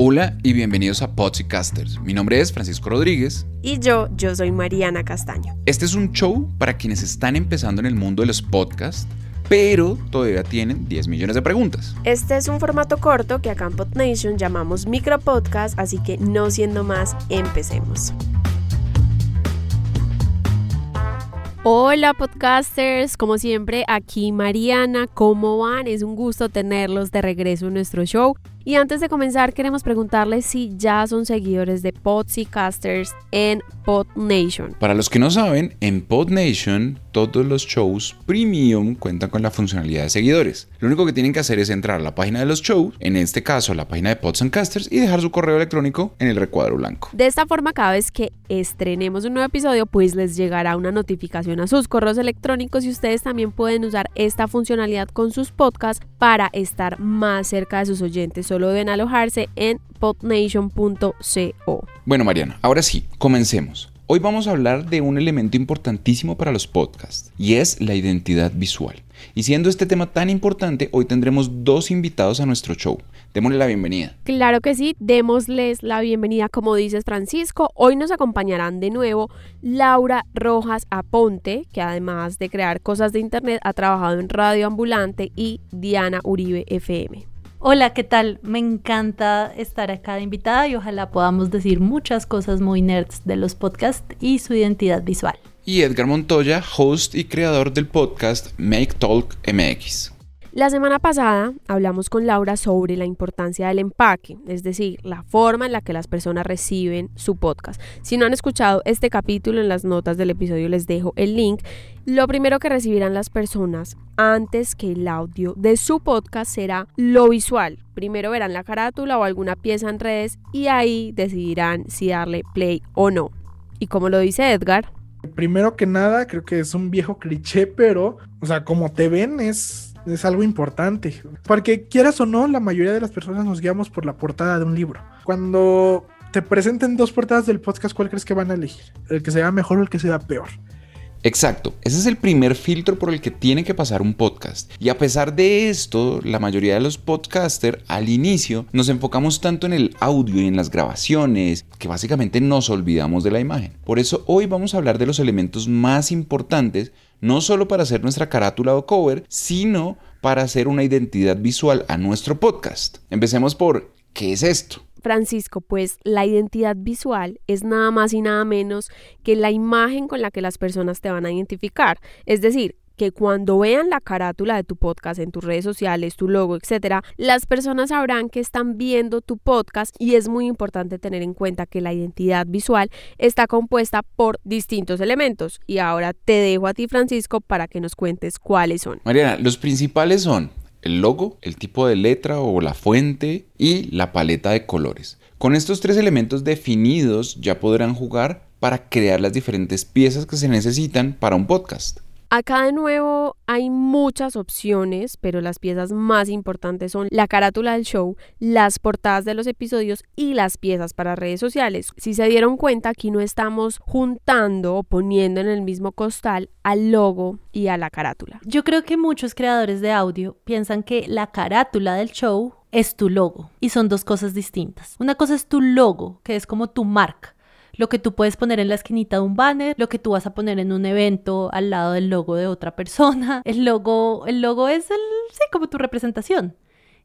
Hola y bienvenidos a Podcasters. Mi nombre es Francisco Rodríguez. Y yo, yo soy Mariana Castaño. Este es un show para quienes están empezando en el mundo de los podcasts, pero todavía tienen 10 millones de preguntas. Este es un formato corto que acá en PodNation llamamos micropodcast, así que no siendo más, empecemos. Hola podcasters, como siempre aquí Mariana, ¿cómo van? Es un gusto tenerlos de regreso en nuestro show. Y antes de comenzar queremos preguntarles si ya son seguidores de Podcasters en PodNation. Para los que no saben, en PodNation todos los shows premium cuentan con la funcionalidad de seguidores. Lo único que tienen que hacer es entrar a la página de los shows, en este caso la página de Pods and Casters, y dejar su correo electrónico en el recuadro blanco. De esta forma, cada vez que estrenemos un nuevo episodio, pues les llegará una notificación a sus correos electrónicos y ustedes también pueden usar esta funcionalidad con sus podcasts para estar más cerca de sus oyentes. Solo deben alojarse en podnation.co. Bueno, Mariana, ahora sí, comencemos. Hoy vamos a hablar de un elemento importantísimo para los podcasts y es la identidad visual. Y siendo este tema tan importante, hoy tendremos dos invitados a nuestro show. Démosle la bienvenida. Claro que sí, démosles la bienvenida como dices Francisco. Hoy nos acompañarán de nuevo Laura Rojas Aponte, que además de crear cosas de internet ha trabajado en Radio Ambulante y Diana Uribe FM. Hola, ¿qué tal? Me encanta estar acá de invitada y ojalá podamos decir muchas cosas muy nerds de los podcasts y su identidad visual. Y Edgar Montoya, host y creador del podcast Make Talk MX. La semana pasada hablamos con Laura sobre la importancia del empaque, es decir, la forma en la que las personas reciben su podcast. Si no han escuchado este capítulo en las notas del episodio les dejo el link. Lo primero que recibirán las personas antes que el audio de su podcast será lo visual. Primero verán la carátula o alguna pieza en redes y ahí decidirán si darle play o no. Y como lo dice Edgar, Primero que nada, creo que es un viejo cliché, pero, o sea, como te ven es es algo importante. Porque quieras o no, la mayoría de las personas nos guiamos por la portada de un libro. Cuando te presenten dos portadas del podcast, ¿cuál crees que van a elegir? ¿El que sea mejor o el que sea peor? Exacto, ese es el primer filtro por el que tiene que pasar un podcast. Y a pesar de esto, la mayoría de los podcasters al inicio nos enfocamos tanto en el audio y en las grabaciones que básicamente nos olvidamos de la imagen. Por eso hoy vamos a hablar de los elementos más importantes, no solo para hacer nuestra carátula o cover, sino para hacer una identidad visual a nuestro podcast. Empecemos por, ¿qué es esto? Francisco, pues la identidad visual es nada más y nada menos que la imagen con la que las personas te van a identificar. Es decir, que cuando vean la carátula de tu podcast en tus redes sociales, tu logo, etcétera, las personas sabrán que están viendo tu podcast y es muy importante tener en cuenta que la identidad visual está compuesta por distintos elementos. Y ahora te dejo a ti, Francisco, para que nos cuentes cuáles son. Mariana, los principales son el logo, el tipo de letra o la fuente y la paleta de colores. Con estos tres elementos definidos ya podrán jugar para crear las diferentes piezas que se necesitan para un podcast. Acá de nuevo hay muchas opciones, pero las piezas más importantes son la carátula del show, las portadas de los episodios y las piezas para redes sociales. Si se dieron cuenta, aquí no estamos juntando o poniendo en el mismo costal al logo y a la carátula. Yo creo que muchos creadores de audio piensan que la carátula del show es tu logo y son dos cosas distintas. Una cosa es tu logo, que es como tu marca lo que tú puedes poner en la esquinita de un banner, lo que tú vas a poner en un evento al lado del logo de otra persona. El logo, el logo es el, sí, como tu representación.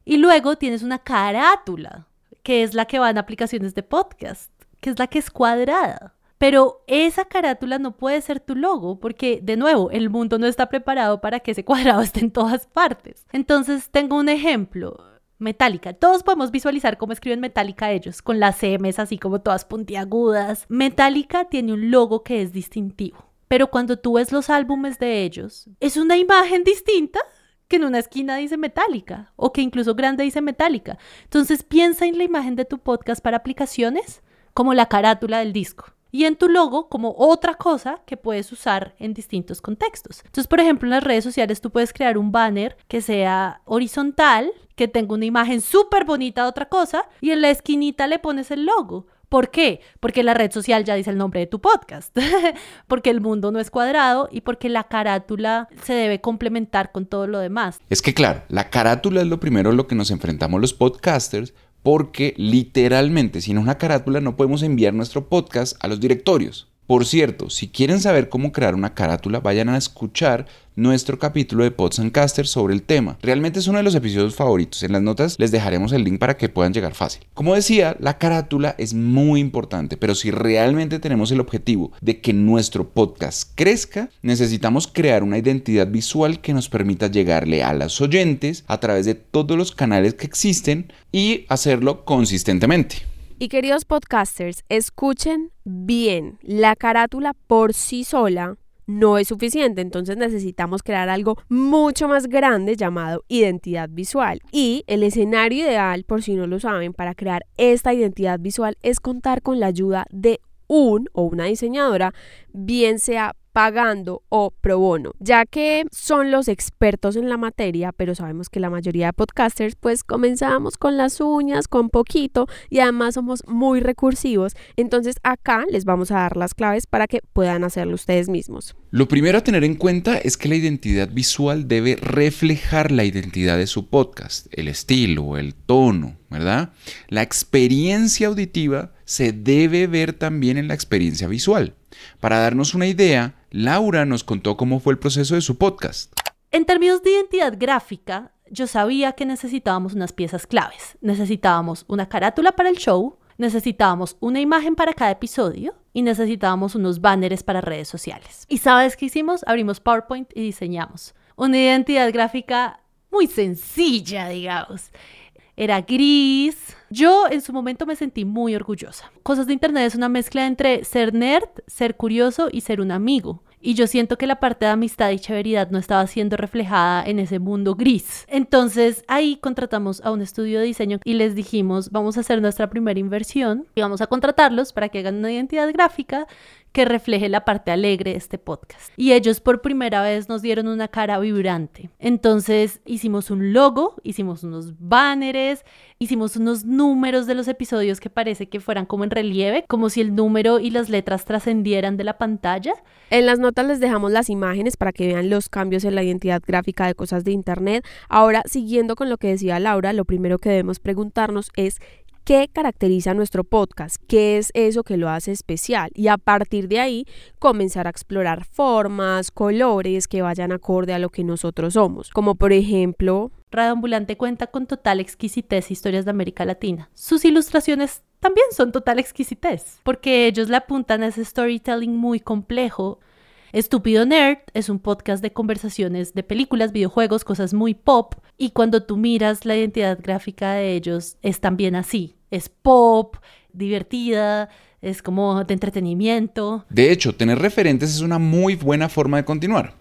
Y luego tienes una carátula, que es la que va en aplicaciones de podcast, que es la que es cuadrada. Pero esa carátula no puede ser tu logo porque, de nuevo, el mundo no está preparado para que ese cuadrado esté en todas partes. Entonces, tengo un ejemplo Metallica. Todos podemos visualizar cómo escriben Metallica ellos, con las M's así como todas puntiagudas. Metallica tiene un logo que es distintivo, pero cuando tú ves los álbumes de ellos, es una imagen distinta que en una esquina dice Metallica o que incluso grande dice Metallica. Entonces piensa en la imagen de tu podcast para aplicaciones como la carátula del disco. y en tu logo como otra cosa que puedes usar en distintos contextos. Entonces, por ejemplo, en las redes sociales tú puedes crear un banner que sea horizontal, que tenga una imagen súper bonita de otra cosa y en la esquinita le pones el logo. ¿Por qué? Porque la red social ya dice el nombre de tu podcast, porque el mundo no es cuadrado y porque la carátula se debe complementar con todo lo demás. Es que claro, la carátula es lo primero a lo que nos enfrentamos los podcasters porque literalmente sin una carátula no podemos enviar nuestro podcast a los directorios. Por cierto, si quieren saber cómo crear una carátula, vayan a escuchar nuestro capítulo de Pods and Casters sobre el tema. Realmente es uno de los episodios favoritos. En las notas les dejaremos el link para que puedan llegar fácil. Como decía, la carátula es muy importante, pero si realmente tenemos el objetivo de que nuestro podcast crezca, necesitamos crear una identidad visual que nos permita llegarle a los oyentes a través de todos los canales que existen y hacerlo consistentemente. Y queridos podcasters, escuchen bien, la carátula por sí sola no es suficiente, entonces necesitamos crear algo mucho más grande llamado identidad visual. Y el escenario ideal, por si no lo saben, para crear esta identidad visual es contar con la ayuda de un o una diseñadora, bien sea pagando o pro bono, ya que son los expertos en la materia, pero sabemos que la mayoría de podcasters pues comenzamos con las uñas, con poquito y además somos muy recursivos, entonces acá les vamos a dar las claves para que puedan hacerlo ustedes mismos. Lo primero a tener en cuenta es que la identidad visual debe reflejar la identidad de su podcast, el estilo, el tono, ¿verdad? La experiencia auditiva se debe ver también en la experiencia visual. Para darnos una idea, Laura nos contó cómo fue el proceso de su podcast. En términos de identidad gráfica, yo sabía que necesitábamos unas piezas claves. Necesitábamos una carátula para el show, necesitábamos una imagen para cada episodio y necesitábamos unos banners para redes sociales. ¿Y sabes qué hicimos? Abrimos PowerPoint y diseñamos una identidad gráfica muy sencilla, digamos era gris. Yo en su momento me sentí muy orgullosa. Cosas de Internet es una mezcla entre ser nerd, ser curioso y ser un amigo. Y yo siento que la parte de amistad y chéveridad no estaba siendo reflejada en ese mundo gris. Entonces ahí contratamos a un estudio de diseño y les dijimos, vamos a hacer nuestra primera inversión y vamos a contratarlos para que hagan una identidad gráfica que refleje la parte alegre de este podcast. Y ellos por primera vez nos dieron una cara vibrante. Entonces hicimos un logo, hicimos unos banners, hicimos unos números de los episodios que parece que fueran como en relieve, como si el número y las letras trascendieran de la pantalla. En las notas les dejamos las imágenes para que vean los cambios en la identidad gráfica de cosas de Internet. Ahora, siguiendo con lo que decía Laura, lo primero que debemos preguntarnos es qué caracteriza nuestro podcast, qué es eso que lo hace especial y a partir de ahí comenzar a explorar formas, colores que vayan acorde a lo que nosotros somos, como por ejemplo... Radio Ambulante cuenta con total exquisitez historias de América Latina. Sus ilustraciones también son total exquisitez, porque ellos le apuntan a ese storytelling muy complejo Estúpido Nerd es un podcast de conversaciones de películas, videojuegos, cosas muy pop. Y cuando tú miras la identidad gráfica de ellos, es también así. Es pop, divertida, es como de entretenimiento. De hecho, tener referentes es una muy buena forma de continuar.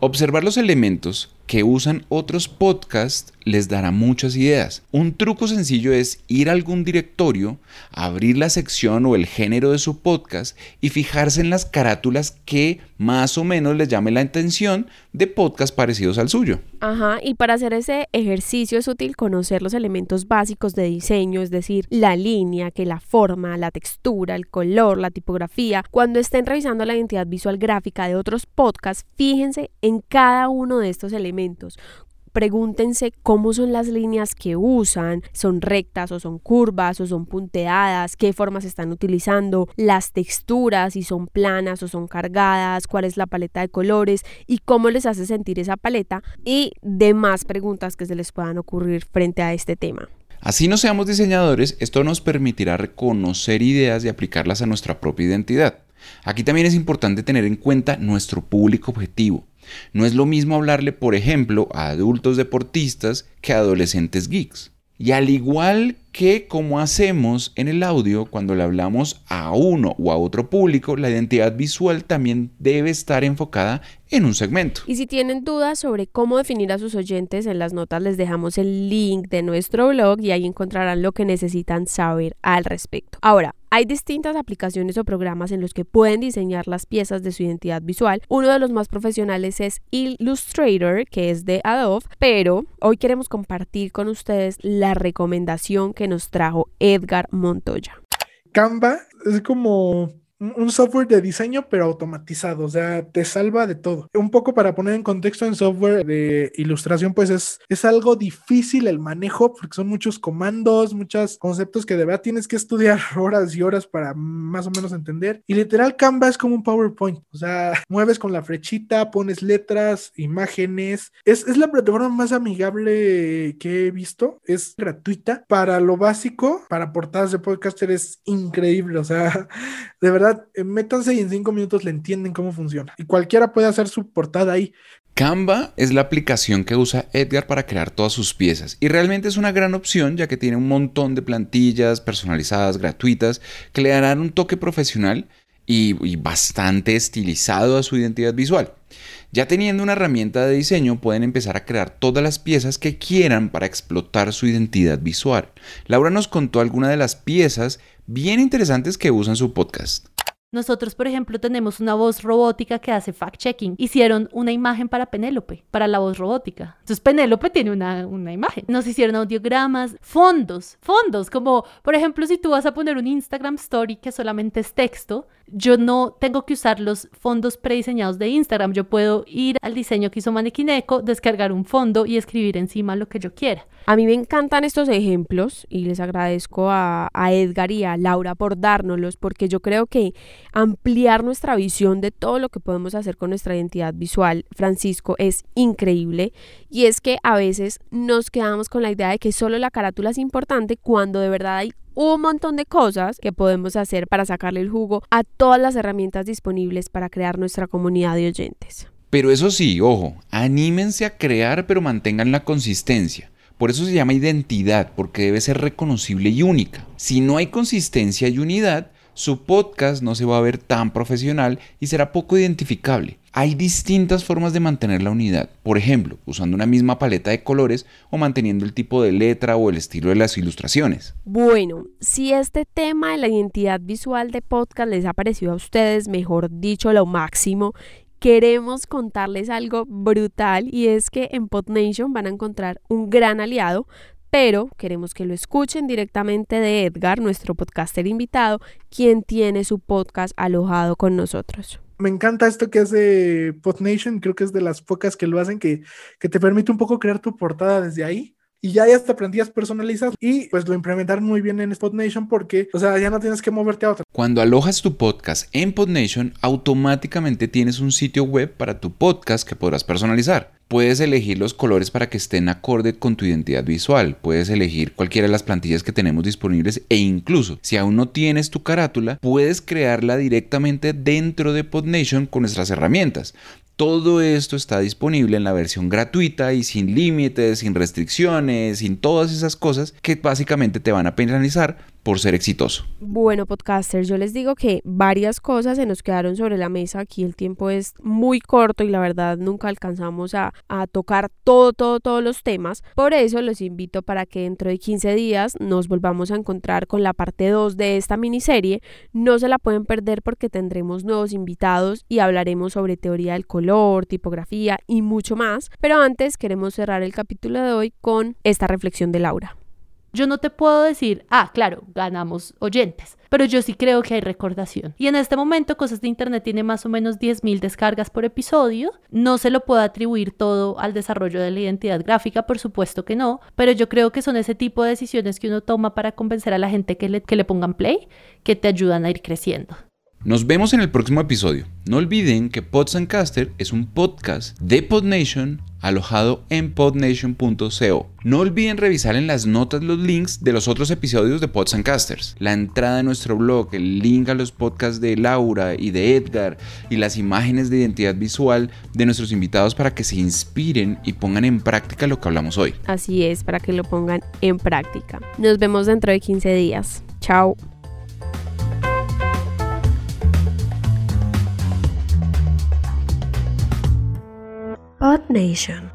Observar los elementos que usan otros podcasts les dará muchas ideas. Un truco sencillo es ir a algún directorio, abrir la sección o el género de su podcast y fijarse en las carátulas que más o menos les llame la atención de podcasts parecidos al suyo. Ajá, y para hacer ese ejercicio es útil conocer los elementos básicos de diseño, es decir, la línea, que la forma, la textura, el color, la tipografía. Cuando estén revisando la identidad visual gráfica de otros podcasts, fíjense en cada uno de estos elementos Pregúntense cómo son las líneas que usan, son rectas o son curvas o son punteadas, qué formas están utilizando, las texturas, si son planas o son cargadas, cuál es la paleta de colores y cómo les hace sentir esa paleta y demás preguntas que se les puedan ocurrir frente a este tema. Así no seamos diseñadores, esto nos permitirá reconocer ideas y aplicarlas a nuestra propia identidad. Aquí también es importante tener en cuenta nuestro público objetivo. No es lo mismo hablarle, por ejemplo, a adultos deportistas que a adolescentes geeks. Y al igual que como hacemos en el audio cuando le hablamos a uno o a otro público, la identidad visual también debe estar enfocada en un segmento. Y si tienen dudas sobre cómo definir a sus oyentes, en las notas les dejamos el link de nuestro blog y ahí encontrarán lo que necesitan saber al respecto. Ahora, Hay distintas aplicaciones o programas en los que pueden diseñar las piezas de su identidad visual. Uno de los más profesionales es Illustrator, que es de Adobe, pero hoy queremos compartir con ustedes la recomendación que nos trajo Edgar Montoya. Canva es como un software de diseño, pero automatizado, o sea, te salva de todo. Un poco para poner en contexto en software de ilustración, pues es, es algo difícil el manejo, porque son muchos comandos, muchos conceptos que de verdad tienes que estudiar horas y horas para más o menos entender. Y literal, Canva es como un PowerPoint, o sea, mueves con la flechita, pones letras, imágenes. Es, es la plataforma más amigable que he visto, es gratuita. Para lo básico, para portadas de podcaster es increíble, o sea, de verdad eh, métanse y en cinco minutos le entienden cómo funciona. Y cualquiera puede hacer su portada ahí. Canva es la aplicación que usa Edgar para crear todas sus piezas y realmente es una gran opción ya que tiene un montón de plantillas personalizadas, gratuitas, que le darán un toque profesional y, y, bastante estilizado a su identidad visual. Ya teniendo una herramienta de diseño pueden empezar a crear todas las piezas que quieran para explotar su identidad visual. Laura nos contó algunas de las piezas bien interesantes que usan su podcast. Nosotros, por ejemplo, tenemos una voz robótica que hace fact-checking. Hicieron una imagen para Penélope, para la voz robótica. Entonces, Penélope tiene una, una, imagen. Nos hicieron audiogramas, fondos, fondos, como, por ejemplo, si tú vas a poner un Instagram Story que solamente es texto, yo no tengo que usar los fondos prediseñados de Instagram. Yo puedo ir al diseño que hizo Manequineco, descargar un fondo y escribir encima lo que yo quiera. A mí me encantan estos ejemplos y les agradezco a, a, Edgar y a Laura por dárnoslos porque yo creo que ampliar nuestra visión de todo lo que podemos hacer con nuestra identidad visual, Francisco, es increíble y es que a veces nos quedamos con la idea de que solo la carátula es importante cuando de verdad hay un montón de cosas que podemos hacer para sacarle el jugo a todas las herramientas disponibles para crear nuestra comunidad de oyentes. Pero eso sí, ojo, anímense a crear pero mantengan la consistencia. Por eso se llama identidad, porque debe ser reconocible y única. Si no hay consistencia y unidad, su podcast no se va a ver tan profesional y será poco identificable. Hay distintas formas de mantener la unidad, por ejemplo, usando una misma paleta de colores o manteniendo el tipo de letra o el estilo de las ilustraciones. Bueno, si este tema de la identidad visual de podcast les ha parecido a ustedes, mejor dicho, lo máximo, queremos contarles algo brutal y es que en PodNation van a encontrar un gran aliado pero queremos que lo escuchen directamente de Edgar, nuestro podcaster invitado, quien tiene su podcast alojado con nosotros. Me encanta esto que hace PodNation, creo que es de las pocas que lo hacen, que, que te permite un poco crear tu portada desde ahí y ya hay hasta plantillas personalizadas y pues lo implementaron muy bien en SpotNation porque, o sea, ya no tienes que moverte a otra. Cuando alojas tu podcast en PodNation, automáticamente tienes un sitio web para tu podcast que podrás personalizar. Puedes elegir los colores para que estén acorde con tu identidad visual. Puedes elegir cualquiera de las plantillas que tenemos disponibles e incluso si aún no tienes tu carátula, puedes crearla directamente dentro de PodNation con nuestras herramientas. Todo esto está disponible en la versión gratuita y sin límites, sin restricciones, sin todas esas cosas que básicamente te van a penalizar por ser exitoso. Bueno, podcasters, yo les digo que varias cosas se nos quedaron sobre la mesa. Aquí el tiempo es muy corto y la verdad nunca alcanzamos a, tocar todo, todo, todos los temas. Por eso los invito para que dentro de 15 días nos volvamos a encontrar con la parte 2 de esta miniserie. No se la pueden perder porque tendremos nuevos invitados y hablaremos sobre teoría del color, tipografía y mucho más. Pero antes queremos cerrar el capítulo de hoy con esta reflexión de Laura. Yo no te puedo decir, ah, claro, ganamos oyentes, pero yo sí creo que hay recordación. Y en este momento Cosas de Internet tiene más o menos 10.000 descargas por episodio. No se lo puedo atribuir todo al desarrollo de la identidad gráfica, por supuesto que no, pero yo creo que son ese tipo de decisiones que uno toma para convencer a la gente que le, que le pongan play, que te ayudan a ir creciendo. Nos vemos en el próximo episodio. No olviden que Pods and Caster es un podcast de PodNation alojado en podnation.co. No olviden revisar en las notas los links de los otros episodios de Pods and Casters, la entrada de nuestro blog, el link a los podcasts de Laura y de Edgar y las imágenes de identidad visual de nuestros invitados para que se inspiren y pongan en práctica lo que hablamos hoy. Así es, para que lo pongan en práctica. Nos vemos dentro de 15 días. Chao. Earth Nation.